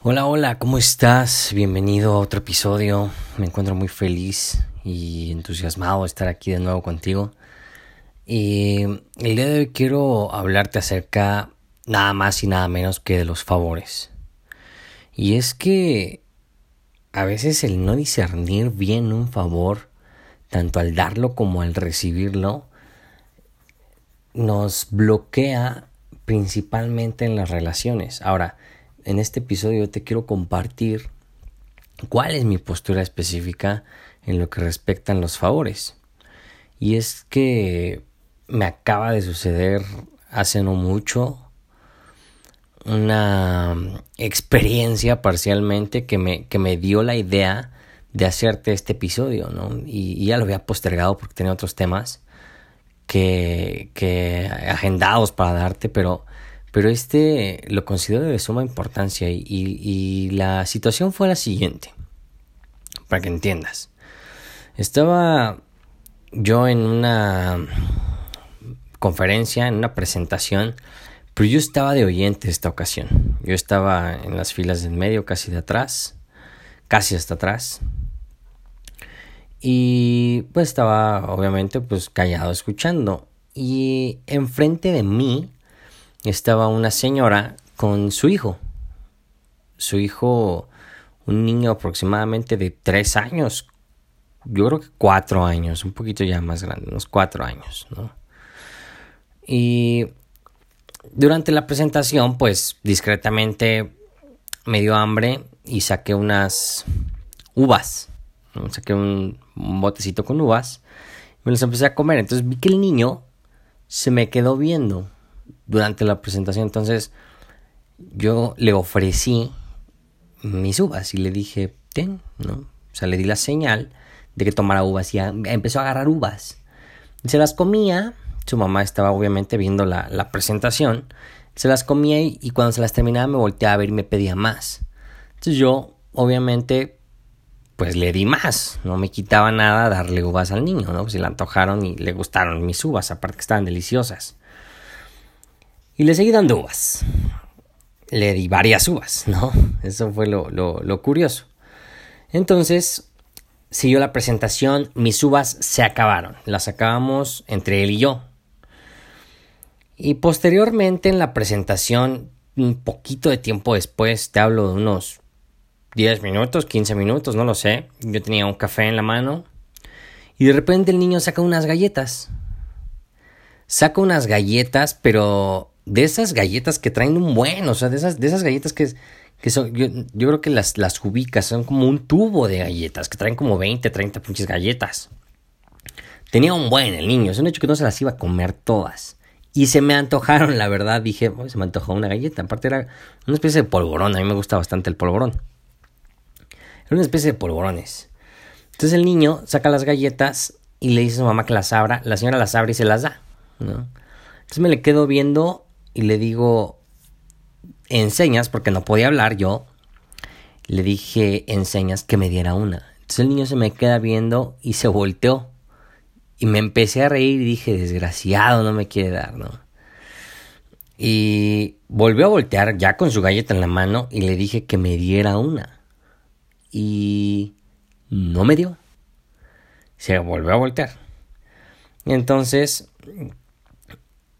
Hola, hola, ¿cómo estás? Bienvenido a otro episodio. Me encuentro muy feliz y entusiasmado de estar aquí de nuevo contigo. Y el día de hoy quiero hablarte acerca nada más y nada menos que de los favores. Y es que a veces el no discernir bien un favor, tanto al darlo como al recibirlo, nos bloquea principalmente en las relaciones. Ahora, en este episodio te quiero compartir cuál es mi postura específica en lo que respecta a los favores. Y es que me acaba de suceder hace no mucho una experiencia parcialmente que me, que me dio la idea de hacerte este episodio, ¿no? Y, ya lo había postergado porque tenía otros temas que, que agendados para darte, pero pero este lo considero de suma importancia y, la situación fue la siguiente, para que entiendas. Estaba yo en una conferencia, en una presentación, pero yo estaba de oyente esta ocasión. Yo estaba en las filas del medio, casi de atrás, casi hasta atrás. Y pues estaba obviamente pues callado escuchando. Y enfrente de mí estaba una señora con su hijo. Su hijo, un niño aproximadamente de tres años, yo creo que cuatro años, un poquito ya más grande, unos cuatro años, ¿no? Y durante la presentación, pues discretamente me dio hambre y saqué unas uvas, saqué un, botecito con uvas, me los empecé a comer, entonces vi que el niño se me quedó viendo durante la presentación. Entonces yo le ofrecí mis uvas y le dije, ten, ¿no? O sea, le di la señal de que tomara uvas y empezó a agarrar uvas. Se las comía, su mamá estaba obviamente viendo la, la presentación, se las comía y, cuando se las terminaba me volteaba a ver y me pedía más. Entonces yo, obviamente, pues le di más, no me quitaba nada darle uvas al niño, ¿no? Si le antojaron y le gustaron mis uvas, aparte que estaban deliciosas. Y le seguí dando uvas. Le di varias uvas, ¿no? Eso fue lo, lo, curioso. Entonces, siguió la presentación, mis uvas se acabaron. Las acabamos entre él y yo. Y posteriormente en la presentación, un poquito de tiempo después, te hablo de unos 10 minutos, 15 minutos, no lo sé. Yo tenía un café en la mano. Y de repente el niño saca unas galletas. Saca unas galletas, pero de esas galletas que traen un buen, o sea, de esas, de esas galletas que, que son, yo, yo, creo que las, las ubicas, son como un tubo de galletas, que traen como 20, 30 pinches galletas. Tenía un buen el niño, es un hecho que no se las iba a comer todas. Y se me antojaron, la verdad, dije, se me antojó una galleta. Aparte era una especie de polvorón, a mí me gusta bastante el polvorón. Era una especie de polvorones. Entonces el niño saca las galletas y le dice a su mamá que las abra. La señora las abre y se las da. ¿no? Entonces me le quedo viendo y le digo, enseñas, porque no podía hablar yo, le dije, enseñas que me diera una. Entonces el niño se me queda viendo y se volteó. Y me empecé a reír y dije, desgraciado, no me quiere dar, ¿no? Y volvió a voltear ya con su galleta en la mano y le dije que me diera una. Y no me dio. Se volvió a voltear. Y entonces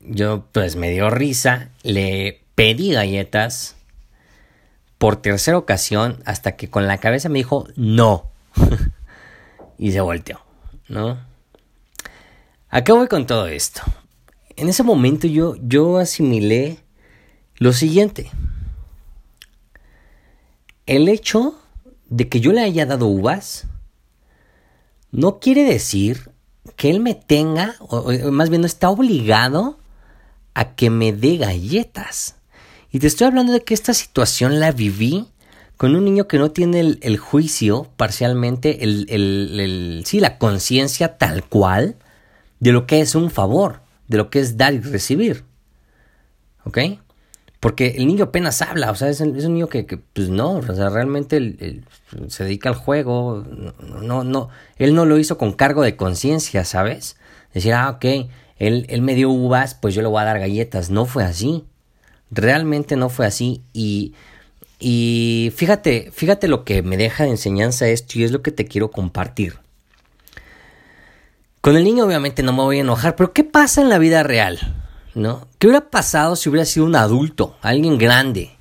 yo pues me dio risa, le pedí galletas por tercera ocasión hasta que con la cabeza me dijo no y se volteó, ¿no? Acá voy con todo esto. En ese momento yo, yo asimilé lo siguiente. El hecho de que yo le haya dado uvas no quiere decir que él me tenga, o más bien no está obligado a que me dé galletas. Y te estoy hablando de que esta situación la viví con un niño que no tiene el, juicio parcialmente, el, el, sí, la conciencia tal cual de lo que es un favor, de lo que es dar y recibir. ¿Ok? Porque el niño apenas habla, o sea, es, un niño que, pues no, o sea, realmente se dedica al juego, no, no, él no lo hizo con cargo de conciencia, ¿sabes? Decir, ah, ok, él, él me dio uvas, pues yo le voy a dar galletas. No fue así. Realmente no fue así. Y Y fíjate, fíjate lo que me deja de enseñanza esto y es lo que te quiero compartir. Con el niño obviamente no me voy a enojar, pero ¿qué pasa en la vida real? ¿No? ¿Qué hubiera pasado si hubiera sido un adulto, alguien grande?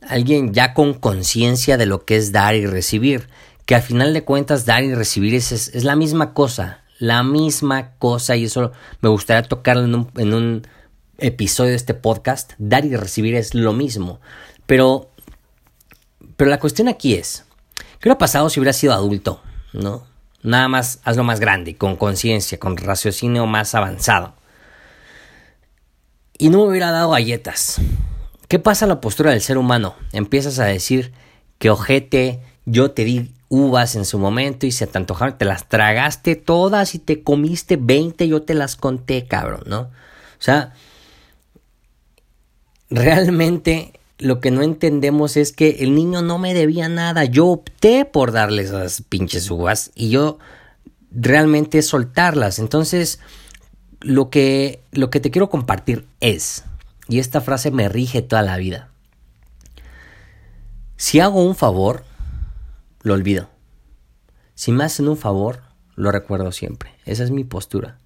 Alguien ya con conciencia de lo que es dar y recibir. Que al final de cuentas dar y recibir es, es, la misma cosa. La misma cosa. Y eso me gustaría tocarlo en un, episodio de este podcast. Dar y recibir es lo mismo. Pero, pero la cuestión aquí es, ¿qué hubiera pasado si hubiera sido adulto? ¿No? Nada más hazlo más grande, con conciencia, con raciocinio más avanzado. Y no me hubiera dado galletas. ¿Qué pasa en la postura del ser humano? Empiezas a decir que ojete, yo te di uvas en su momento y se te antojaron, te las tragaste todas y te comiste 20, yo te las conté, cabrón, ¿no? O sea, realmente lo que no entendemos es que el niño no me debía nada. Yo opté por darle esas pinches uvas y yo realmente soltarlas. Entonces, lo que, lo que te quiero compartir es, y esta frase me rige toda la vida. Si hago un favor, lo olvido. Si me hacen un favor, lo recuerdo siempre. Esa es mi postura.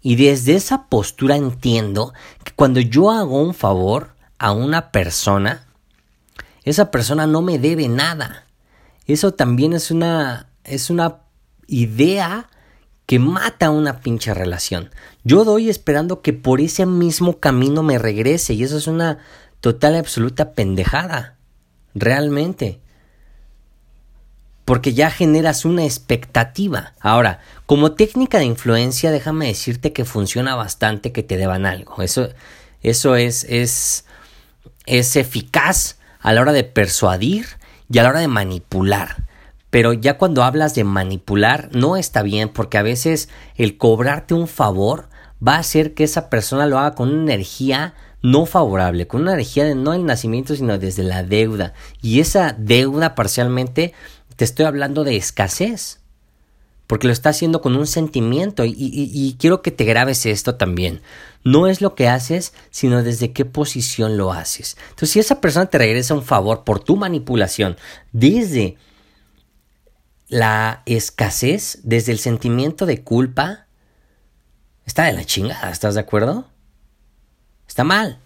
Y desde esa postura entiendo que cuando yo hago un favor, a una persona, esa persona no me debe nada. Eso también es una, es una idea que mata una pinche relación. Yo doy esperando que por ese mismo camino me regrese y eso es una total y absoluta pendejada. Realmente. Porque ya generas una expectativa. Ahora, como técnica de influencia, déjame decirte que funciona bastante que te deban algo. Eso, eso es, es es eficaz a la hora de persuadir y a la hora de manipular. Pero ya cuando hablas de manipular no está bien porque a veces el cobrarte un favor va a hacer que esa persona lo haga con una energía no favorable, con una energía de no el nacimiento sino desde la deuda. Y esa deuda parcialmente te estoy hablando de escasez porque lo está haciendo con un sentimiento y, quiero que te grabes esto también. No es lo que haces, sino desde qué posición lo haces. Entonces, si esa persona te regresa un favor por tu manipulación desde la escasez, desde el sentimiento de culpa, está de la chingada, ¿estás de acuerdo? Está mal.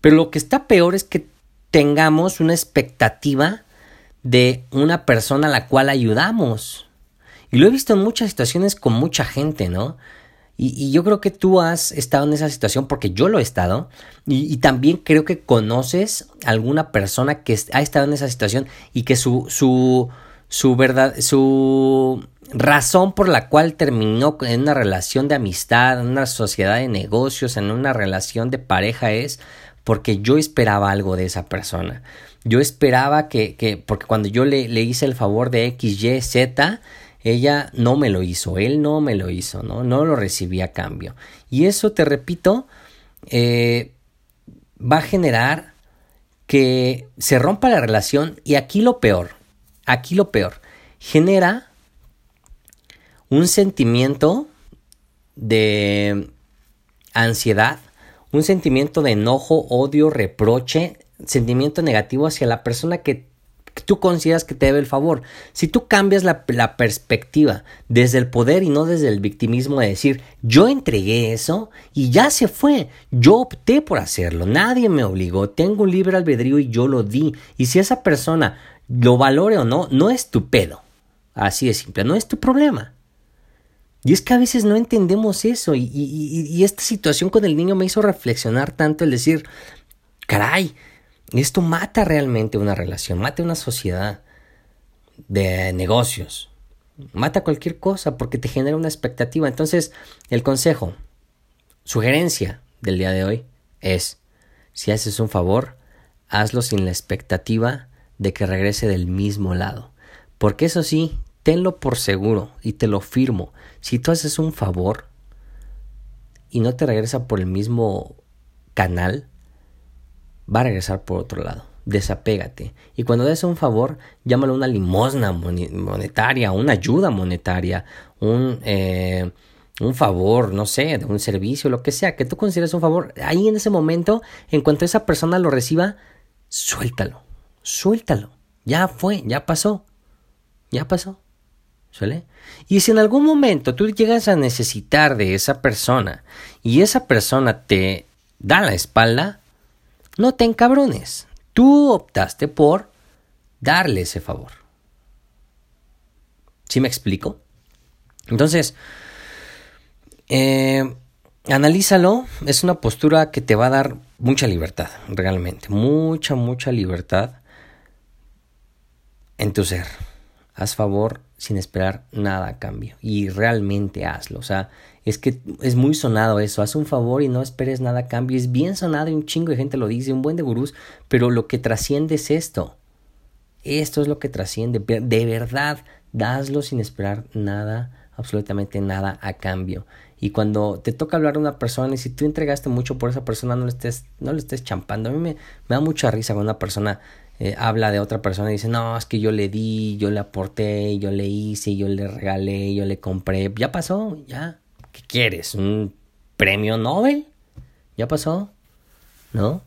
Pero lo que está peor es que tengamos una expectativa de una persona a la cual ayudamos. Y lo he visto en muchas situaciones con mucha gente, ¿no? Y, yo creo que tú has estado en esa situación porque yo lo he estado. Y, también creo que conoces alguna persona que ha estado en esa situación y que su, su, su verdad, su razón por la cual terminó en una relación de amistad, en una sociedad de negocios, en una relación de pareja es porque yo esperaba algo de esa persona. Yo esperaba que, que porque cuando yo le, le hice el favor de X, Y, Z, ella no me lo hizo, él no me lo hizo, ¿no? No lo recibí a cambio. Y eso, te repito, eh, va a generar que se rompa la relación y aquí lo peor, aquí lo peor, genera un sentimiento de ansiedad, un sentimiento de enojo, odio, reproche, sentimiento negativo hacia la persona que tú consideras que te debe el favor. Si tú cambias la, perspectiva desde el poder y no desde el victimismo de decir, yo entregué eso y ya se fue, yo opté por hacerlo, nadie me obligó, tengo un libre albedrío y yo lo di. Y si esa persona lo valore o no, no es tu pedo. Así de simple, no es tu problema. Y es que a veces no entendemos eso y, y esta situación con el niño me hizo reflexionar tanto el decir, caray, esto mata realmente una relación, mata una sociedad de negocios, mata cualquier cosa porque te genera una expectativa. Entonces, el consejo, sugerencia del día de hoy es, si haces un favor, hazlo sin la expectativa de que regrese del mismo lado. Porque eso sí, tenlo por seguro y te lo firmo. Si tú haces un favor y no te regresa por el mismo canal, va a regresar por otro lado. Desapégate. Y cuando des un favor, llámalo una limosna monetaria, una ayuda monetaria, un, eh, un favor, no sé, de un servicio, lo que sea, que tú consideres un favor. Ahí en ese momento, en cuanto esa persona lo reciba, suéltalo. suéltalo. Ya fue, ya pasó. Ya pasó. ¿Sale? Y si en algún momento tú llegas a necesitar de esa persona y esa persona te da la espalda, no te encabrones. Tú optaste por darle ese favor. ¿Sí me explico? Entonces, eh, analízalo. Es una postura que te va a dar mucha libertad, realmente. Mucha, mucha libertad en tu ser. Haz favor sin esperar nada a cambio. Y realmente hazlo. O sea, es que es muy sonado eso. Haz un favor y no esperes nada a cambio. Es bien sonado y un chingo de gente lo dice, un buen de gurús. Pero lo que trasciende es esto. Esto es lo que trasciende. De verdad, daslo sin esperar nada, absolutamente nada a cambio. Y cuando te toca hablar a una persona y si tú entregaste mucho por esa persona, no le estés, no le estés champando. A mí me, me da mucha risa cuando una persona eh, habla de otra persona y dice, no, es que yo le di, yo le aporté, yo le hice, yo le regalé, yo le compré. Ya pasó, ya. ¿Qué quieres? ¿Un premio Nobel? ¿Ya pasó? ¿No?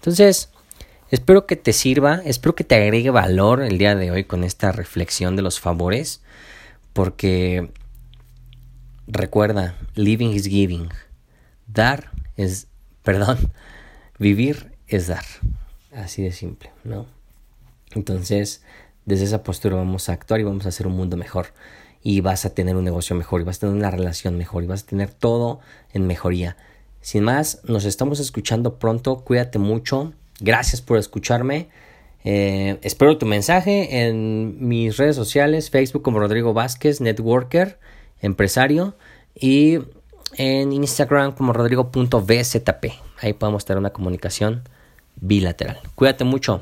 Entonces, espero que te sirva, espero que te agregue valor el día de hoy con esta reflexión de los favores, porque recuerda, living is giving. Dar es, perdón, vivir es dar. Así de simple, ¿no? Entonces, desde esa postura vamos a actuar y vamos a hacer un mundo mejor. Y vas a tener un negocio mejor, y vas a tener una relación mejor, y vas a tener todo en mejoría. Sin más, nos estamos escuchando pronto. Cuídate mucho. Gracias por escucharme. Eh, espero tu mensaje en mis redes sociales, Facebook como Rodrigo Vázquez, networker, empresario, y en Instagram como rodrigo.vzp. Ahí podemos tener una comunicación bilateral. Cuídate mucho.